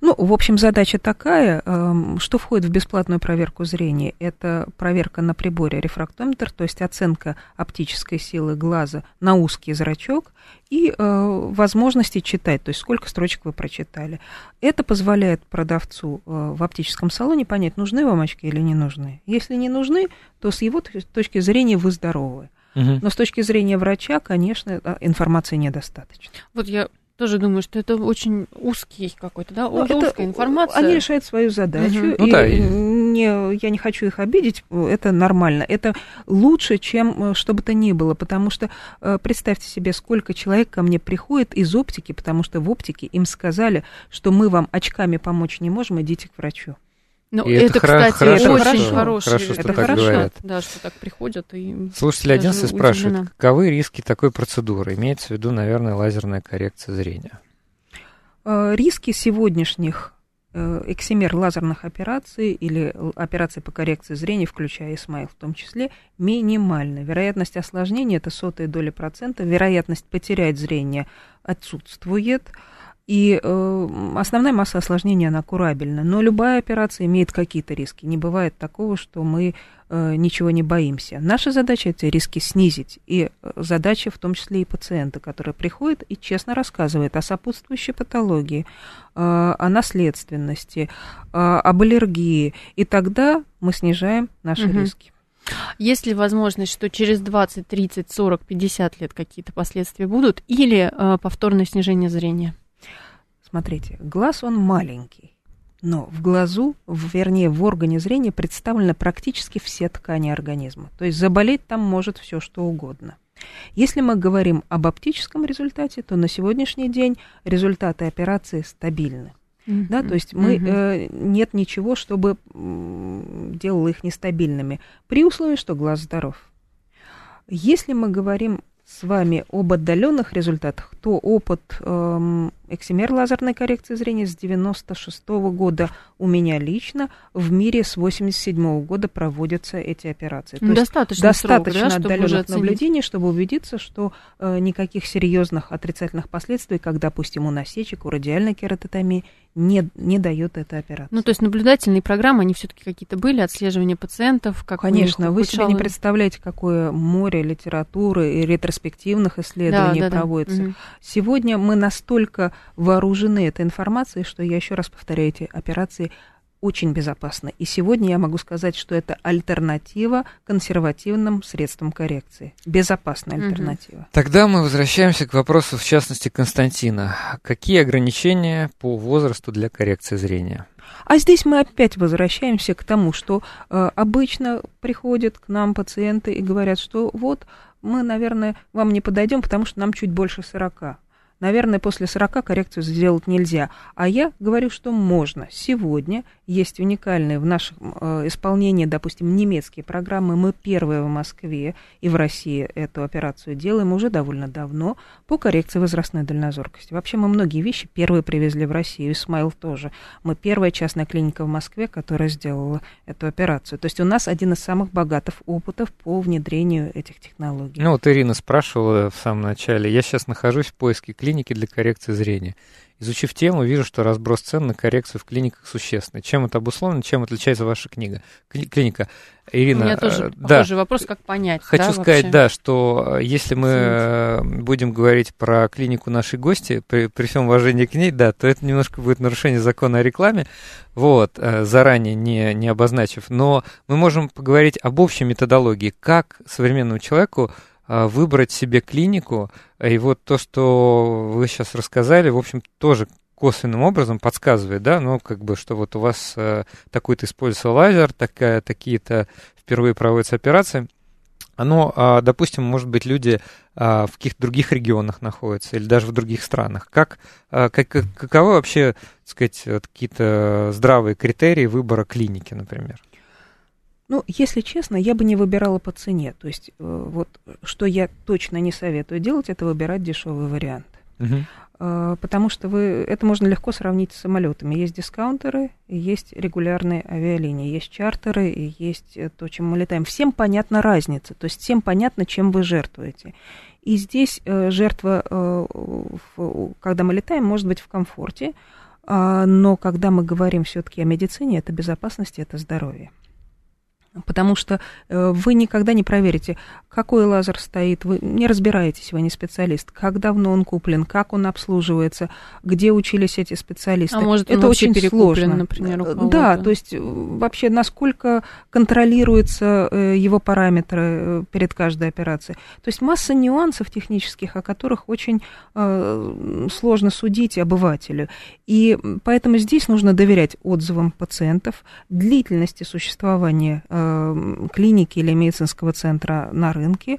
Ну, в общем, задача такая, эм, что входит в бесплатную проверку зрения. Это проверка на приборе рефрактометр, то есть оценка оптической силы глаза на узкий зрачок и э, возможности читать, то есть сколько строчек вы прочитали. Это позволяет продавцу э, в оптическом салоне понять, нужны вам очки или не нужны. Если не нужны, то с его точки зрения вы здоровы. Угу. Но с точки зрения врача, конечно, э, информации недостаточно. Вот я тоже думаю, что это очень узкий какой-то, да, ну, узкая это, информация. Они решают свою задачу. Угу. Ну, да. не, я не хочу их обидеть, это нормально. Это лучше, чем э, что бы то ни было, потому что э, представьте себе, сколько человек ко мне приходит из оптики, потому что в оптике им сказали, что мы вам очками помочь не можем, идите к врачу. Ну, и это, это кстати, хорошо, очень хорошо, хороший. Хорошо, что это так хорошо, говорят. Да, что так приходят и. Слушатель один спрашивает, каковы риски такой процедуры? Имеется в виду, наверное, лазерная коррекция зрения. Э, риски сегодняшних э, эксимер лазерных операций или операций по коррекции зрения, включая смайл в том числе, минимальны. Вероятность осложнения это сотая доля процента, вероятность потерять зрение отсутствует. И э, основная масса осложнений, она курабельна. Но любая операция имеет какие-то риски. Не бывает такого, что мы э, ничего не боимся. Наша задача эти риски снизить. И э, задача в том числе и пациента, который приходит и честно рассказывает о сопутствующей патологии, э, о наследственности, э, об аллергии. И тогда мы снижаем наши угу. риски. Есть ли возможность, что через 20, 30, 40, 50 лет какие-то последствия будут или э, повторное снижение зрения? Смотрите, глаз он маленький, но в глазу, вернее, в органе зрения представлены практически все ткани организма. То есть заболеть там может все что угодно. Если мы говорим об оптическом результате, то на сегодняшний день результаты операции стабильны. Mm-hmm. Да, то есть мы, mm-hmm. э, нет ничего, чтобы делало их нестабильными, при условии, что глаз здоров. Если мы говорим с вами об отдаленных результатах, то опыт эм, Эксимер лазерной коррекции зрения с 96 -го года у меня лично. В мире с 87 -го года проводятся эти операции. То достаточно достаточно срок, да, отдаленных наблюдений, чтобы убедиться, что э, никаких серьезных отрицательных последствий, как, допустим, у насечек, у радиальной кератотомии, не, не дает эта операция. Ну, то есть наблюдательные программы, они все-таки какие-то были, отслеживание пациентов, как Конечно, вы себе не представляете, какое море литературы и ретроспективных исследований да, да, проводится. Да. Сегодня мы настолько вооружены этой информацией, что я еще раз повторяю, эти операции очень безопасны. И сегодня я могу сказать, что это альтернатива консервативным средствам коррекции. Безопасная альтернатива. Тогда мы возвращаемся к вопросу, в частности, Константина. Какие ограничения по возрасту для коррекции зрения? А здесь мы опять возвращаемся к тому, что э, обычно приходят к нам пациенты и говорят, что вот мы, наверное, вам не подойдем, потому что нам чуть больше 40 наверное, после 40 коррекцию сделать нельзя. А я говорю, что можно. Сегодня есть уникальные в нашем э, исполнении, допустим, немецкие программы. Мы первые в Москве и в России эту операцию делаем уже довольно давно по коррекции возрастной дальнозоркости. Вообще мы многие вещи первые привезли в Россию, и Смайл тоже. Мы первая частная клиника в Москве, которая сделала эту операцию. То есть у нас один из самых богатых опытов по внедрению этих технологий. Ну вот Ирина спрашивала в самом начале. Я сейчас нахожусь в поиске клиники клиники для коррекции зрения. Изучив тему, вижу, что разброс цен на коррекцию в клиниках существенный. Чем это обусловлено, чем отличается ваша книга, клиника? Ирина, У меня тоже э, да, вопрос, как понять. Хочу да, сказать, вообще? да, что э, если мы Извините. будем говорить про клинику нашей гости, при, при всем уважении к ней, да, то это немножко будет нарушение закона о рекламе, вот, э, заранее не, не обозначив. Но мы можем поговорить об общей методологии, как современному человеку выбрать себе клинику. И вот то, что вы сейчас рассказали, в общем, тоже косвенным образом подсказывает, да, ну, как бы, что вот у вас э, такой-то используется лазер, такая, такие-то впервые проводятся операции. оно, а, допустим, может быть, люди а, в каких-то других регионах находятся или даже в других странах. Как, а, как, каковы вообще, так сказать, какие-то здравые критерии выбора клиники, например? Ну, если честно, я бы не выбирала по цене. То есть, э, вот что я точно не советую делать, это выбирать дешевый вариант. Угу. Потому что вы, это можно легко сравнить с самолетами. Есть дискаунтеры, есть регулярные авиалинии, есть чартеры, есть то, чем мы летаем. Всем понятна разница, то есть всем понятно, чем вы жертвуете. И здесь э, жертва, э, когда мы летаем, может быть в комфорте, а, но когда мы говорим все-таки о медицине, это безопасность, это здоровье. Потому что э, вы никогда не проверите, какой лазер стоит, вы не разбираетесь, вы не специалист, как давно он куплен, как он обслуживается, где учились эти специалисты. А может, это очень сложно, например, у Да, то есть э, вообще насколько контролируются э, его параметры перед каждой операцией. То есть масса нюансов технических, о которых очень сложно судить обывателю. И поэтому здесь нужно доверять отзывам пациентов, длительности существования Э, клиники или медицинского центра на рынке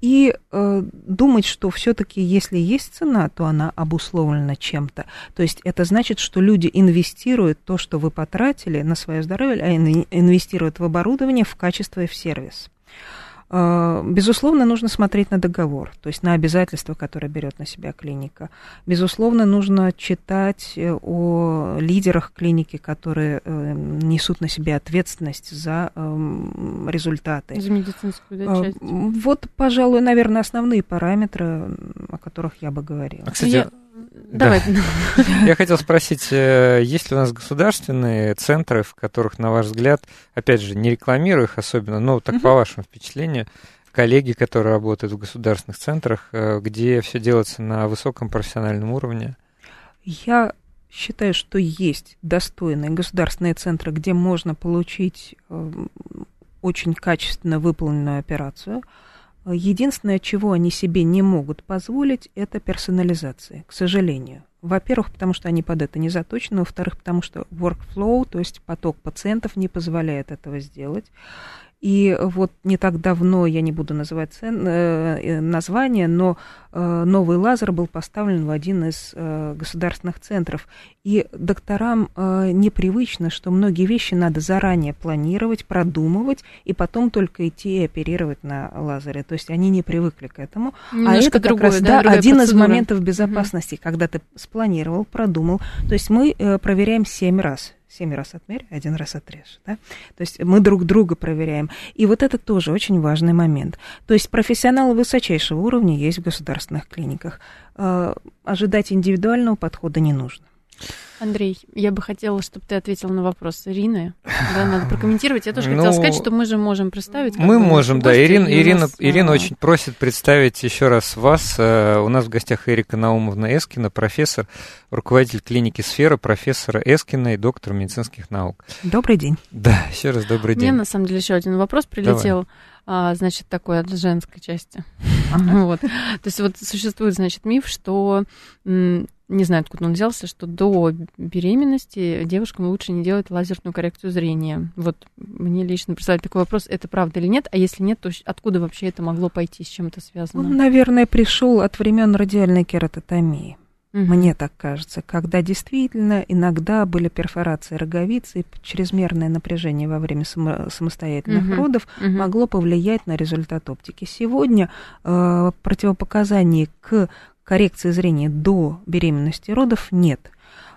и э, думать, что все-таки, если есть цена, то она обусловлена чем-то. То есть это значит, что люди инвестируют то, что вы потратили на свое здоровье, а инвестируют в оборудование, в качество и в сервис. Э, безусловно, нужно смотреть на договор, то есть на обязательства, которые берет на себя клиника. Безусловно, нужно читать э, о лидерах клиники, которые э, несут на себе ответственность за эм, результаты. За медицинскую да, часть. Вот, пожалуй, наверное, основные параметры, о которых я бы говорила. А, кстати, я... Давай. Я хотел спросить, э, есть ли у нас государственные центры, в которых, на ваш взгляд, опять же, не рекламирую их особенно, но так по вашему впечатлению, коллеги, которые работают в государственных центрах, э, где все делается на высоком профессиональном уровне? Я считаю, что есть достойные государственные центры, где можно получить э, очень качественно выполненную операцию – Единственное, чего они себе не могут позволить, это персонализация, к сожалению. Во-первых, потому что они под это не заточены, во-вторых, потому что workflow, то есть поток пациентов, не позволяет этого сделать. И вот не так давно, я не буду называть цен, э, э название, но э, новый лазер был поставлен в один из государственных центров. И докторам непривычно, что многие вещи надо заранее планировать, продумывать, и потом только идти и оперировать на лазере. То есть они не привыкли к этому. А Немножко а это как другое, раз да, один процедура. из моментов безопасности, угу. когда ты спланировал, продумал. То есть мы проверяем семь раз семь раз отмерь, один раз отрежь. Да? То есть мы друг друга проверяем. И вот это тоже очень важный момент. То есть профессионалы высочайшего уровня есть в государственных клиниках. Э, ожидать индивидуального подхода не нужно. Андрей, я бы хотела, чтобы ты ответил на вопрос Ирины. Да, надо прокомментировать. Я тоже ну, хотела сказать, что мы же можем представить. Мы можем, да. Ирина, Ирина, нас, Ирина а... очень просит представить еще раз вас. Э, у нас в гостях Эрика Наумовна Эскина, профессор, руководитель клиники «Сфера», профессора Эскина и доктор медицинских наук. Добрый день. Да, еще раз добрый день. Мне, на самом деле, еще один вопрос прилетел. Давай а, значит, такой от женской части. Вот. То есть вот существует, значит, миф, что не знаю, откуда он взялся, что до беременности девушкам лучше не делать лазерную коррекцию зрения. Вот мне лично представить такой вопрос, это правда или нет, а если нет, то откуда вообще это могло пойти, с чем это связано? Он, наверное, пришел от времен радиальной кератотомии. Мне так кажется, когда действительно иногда были перфорации роговицы, и чрезмерное напряжение во время само- самостоятельных угу. родов угу. могло повлиять на результат оптики. Сегодня э, противопоказаний к коррекции зрения до беременности родов нет.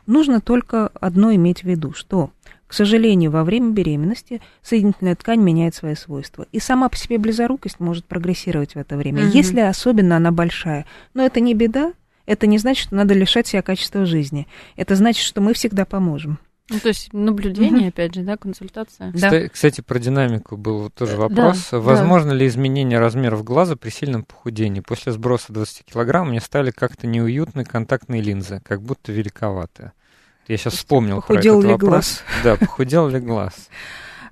Нужно только одно иметь в виду, что, к сожалению, во время беременности соединительная ткань меняет свои свойства. И сама по себе близорукость может прогрессировать в это время, угу. если особенно она большая. Но это не беда, это не значит, что надо лишать себя качества жизни. Это значит, что мы всегда поможем. Ну, то есть наблюдение, угу. опять же, да, консультация. Да. Кстати, про динамику был тоже вопрос. Да, Возможно да. ли изменение размеров глаза при сильном похудении? После сброса 20 килограмм мне стали как-то неуютные контактные линзы, как будто великоватые. Я сейчас вспомнил похудел про этот ли вопрос. глаз? Да, похудел ли глаз?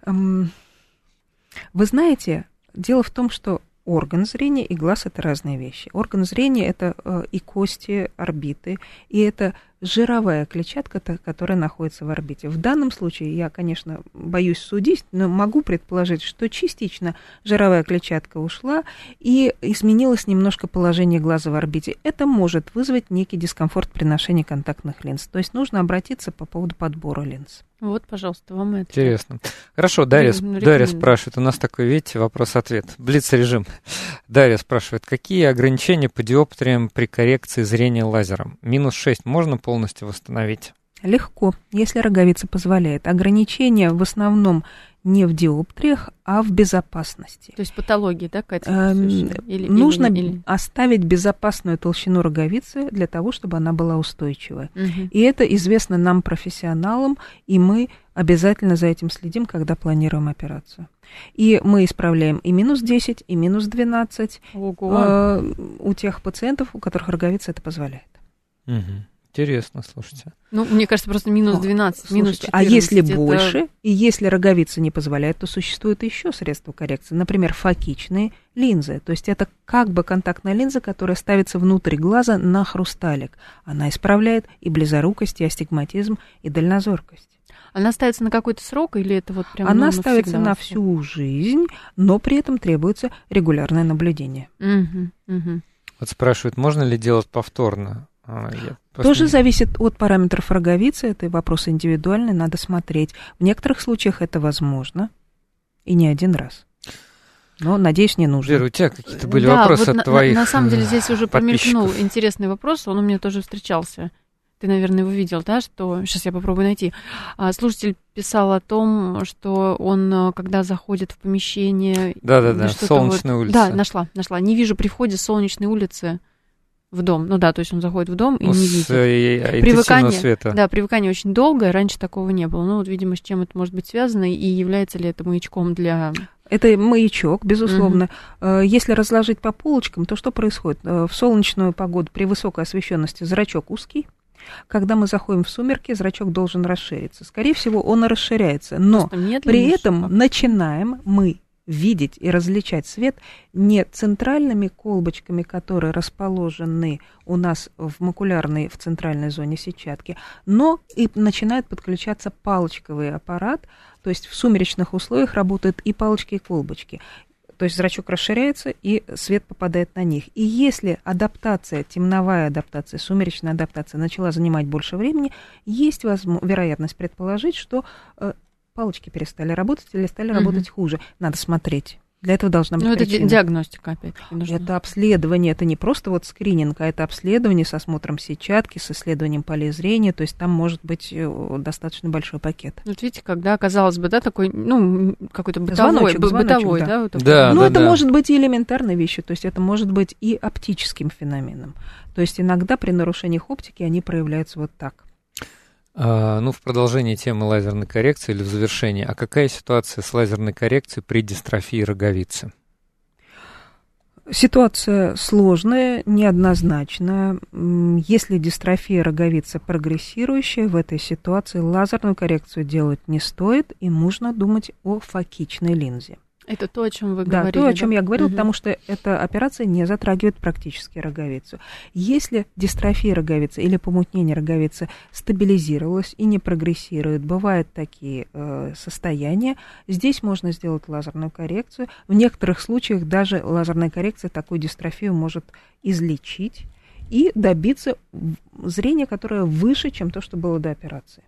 Вы знаете, дело в том, что орган зрения и глаз это разные вещи. Орган зрения это э, и кости, орбиты, и это жировая клетчатка, которая находится в орбите. В данном случае я, конечно, боюсь судить, но могу предположить, что частично жировая клетчатка ушла и изменилось немножко положение глаза в орбите. Это может вызвать некий дискомфорт при ношении контактных линз. То есть нужно обратиться по поводу подбора линз. Вот, пожалуйста, вам это. Интересно. Хорошо, Дарья, Дарья спрашивает, у нас такой, видите, вопрос-ответ. Блиц-режим. *laughs* Дарья спрашивает, какие ограничения по диоптриям при коррекции зрения лазером? Минус 6 можно полностью восстановить? Легко, если роговица позволяет. Ограничения в основном не в диоптриях, а в безопасности. То есть патологии, да, Катя? Эм, или, нужно или... оставить безопасную толщину роговицы для того, чтобы она была устойчивая. Угу. И это известно нам, профессионалам, и мы обязательно за этим следим, когда планируем операцию. И мы исправляем и минус 10, и минус 12 э, у тех пациентов, у которых роговица это позволяет. Угу. Интересно, слушайте. Ну, мне кажется, просто минус 12, О, минус 14. А если это... больше, и если роговица не позволяет, то существуют еще средства коррекции. Например, фокичные линзы. То есть это как бы контактная линза, которая ставится внутрь глаза на хрусталик. Она исправляет и близорукость, и астигматизм, и дальнозоркость. Она ставится на какой-то срок или это вот прям Она ставится на всю жизнь, но при этом требуется регулярное наблюдение. Угу, угу. Вот спрашивают, можно ли делать повторно? А, Тоже не... зависит от параметров роговицы, это вопрос индивидуальный, надо смотреть. В некоторых случаях это возможно, и не один раз. Но, надеюсь, не нужно. Вера, у тебя какие-то были да, вопросы вот от на, твоих На, на самом деле здесь уже промелькнул интересный вопрос, он у меня тоже встречался. Ты, наверное, его видел, да, что... Сейчас я попробую найти. А, слушатель писал о том, что он, э, когда заходит в помещение... Да-да-да, солнечная вот... улица. Да, нашла, нашла. Не вижу при входе солнечной улицы в дом. Ну да, то есть он заходит в дом и ну, не видит. Э, привыкание, света. Да, привыкание очень долгое, раньше такого не было. Ну вот, видимо, с чем это может быть связано и является ли это маячком для... Это маячок, безусловно. Угу. Если разложить по полочкам, то что происходит? Э, в солнечную погоду при высокой освещенности зрачок узкий, когда мы заходим в сумерки, зрачок должен расшириться. Скорее всего, он и расширяется. Но при этом начинаем мы видеть и различать свет не центральными колбочками, которые расположены у нас в макулярной, в центральной зоне сетчатки, но и начинает подключаться палочковый аппарат, то есть в сумеречных условиях работают и палочки, и колбочки. То есть зрачок расширяется, и свет попадает на них. И если адаптация, темновая адаптация, сумеречная адаптация начала занимать больше времени, есть вероятность предположить, что э, палочки перестали работать или стали угу. работать хуже. Надо смотреть. Для этого должна быть Ну, это диагностика, опять нужна. Это обследование, это не просто вот скрининг, а это обследование с осмотром сетчатки, с исследованием полей зрения, то есть там может быть э, достаточно большой пакет. Вот видите, когда, казалось бы, да, такой, ну, какой-то бытовой, звоночек, бытовой, да? да, вот да ну, да, это да. может быть и элементарной вещью, то есть это может быть и оптическим феноменом. То есть иногда при нарушениях оптики они проявляются вот так. А, ну, в продолжении темы лазерной коррекции или в завершении, а какая ситуация с лазерной коррекцией при дистрофии роговицы? Ситуация сложная, неоднозначная. Если дистрофия роговицы прогрессирующая, в этой ситуации лазерную коррекцию делать не стоит, и нужно думать о фокичной линзе. Это то, о чем вы да, говорили. Да, то, о чем да? я говорила, угу. потому что эта операция не затрагивает практически роговицу. Если дистрофия роговицы или помутнение роговицы стабилизировалась и не прогрессирует, бывают такие э, состояния, здесь можно сделать лазерную коррекцию. В некоторых случаях даже лазерная коррекция такую дистрофию может излечить и добиться зрения, которое выше, чем то, что было до операции.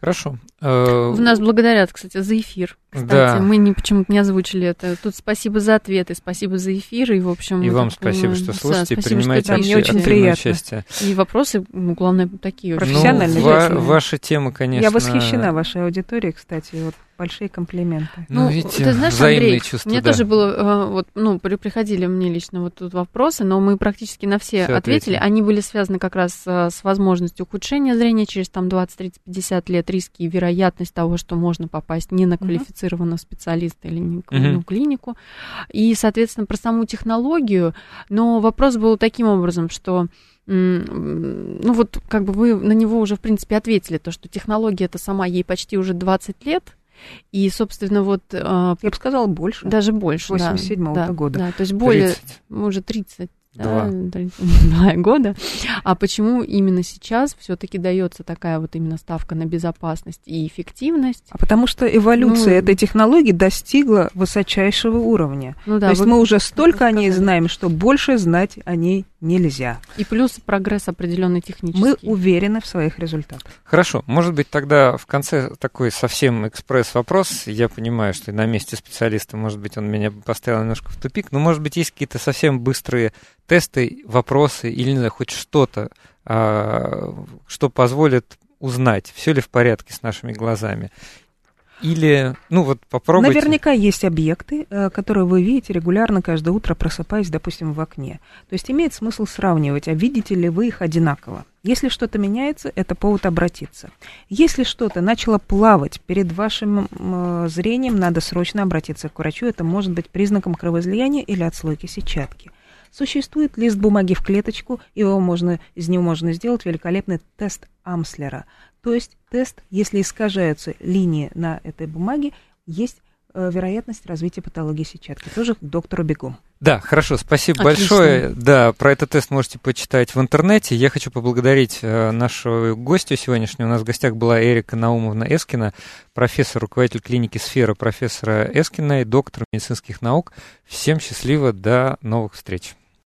Хорошо. В нас благодарят, кстати, за эфир. Кстати, да. мы не, почему-то не озвучили это. Тут спасибо за ответы, спасибо за эфир, и, в общем... И вам спасибо, что слушаете, да, спасибо, принимаете что мне очень приятно. участие. И вопросы, ну, главное, такие. Профессиональные. Ну, ва- ваша тема, конечно... Я восхищена вашей аудиторией, кстати, вот большие комплименты. Ну, ну видите, ты знаешь, Андрей, чувства, мне да. тоже было, э, вот, ну, приходили мне лично вот тут вопросы, но мы практически на все, все ответили. ответили. Они были связаны как раз э, с возможностью ухудшения зрения через там 20, 30, 50 лет, риски и вероятность того, что можно попасть не на квалифицированного специалиста или не uh-huh. ну, клинику. И, соответственно, про саму технологию. Но вопрос был таким образом, что ну вот как бы вы на него уже, в принципе, ответили, то, что технология это сама ей почти уже 20 лет, и, собственно, вот... А, Я бы сказала, больше. Даже больше, 87 -го да, года. Да, то есть более... 30. Уже 30 Два. Да, *laughs* два года. А почему именно сейчас все-таки дается такая вот именно ставка на безопасность и эффективность? А потому что эволюция ну, этой технологии достигла высочайшего уровня. Ну, да, То есть мы уже столько о ней знаем, что больше знать о ней нельзя. И плюс прогресс определенный технический. Мы уверены в своих результатах. Хорошо, может быть тогда в конце такой совсем экспресс-вопрос. Я понимаю, что на месте специалиста, может быть, он меня поставил немножко в тупик, но может быть есть какие-то совсем быстрые тесты, вопросы или не знаю, хоть что-то, а, что позволит узнать, все ли в порядке с нашими глазами. Или, ну вот попробуйте. Наверняка есть объекты, э, которые вы видите регулярно каждое утро, просыпаясь, допустим, в окне. То есть имеет смысл сравнивать, а видите ли вы их одинаково. Если что-то меняется, это повод обратиться. Если что-то начало плавать перед вашим зрением, надо срочно обратиться к врачу. Это может быть признаком кровоизлияния или отслойки сетчатки. Существует лист бумаги в клеточку, его можно, из него можно сделать великолепный тест Амслера. То есть тест, если искажаются линии на этой бумаге, есть э, вероятность развития патологии сетчатки. Тоже к доктору бегу. Да, хорошо, спасибо Отлично. большое. Да, про этот тест можете почитать в интернете. Я хочу поблагодарить э, нашу гостью сегодняшнюю. У нас в гостях была Эрика Наумовна Эскина, профессор, руководитель клиники «Сфера» профессора Эскина и доктор медицинских наук. Всем счастливо, до новых встреч.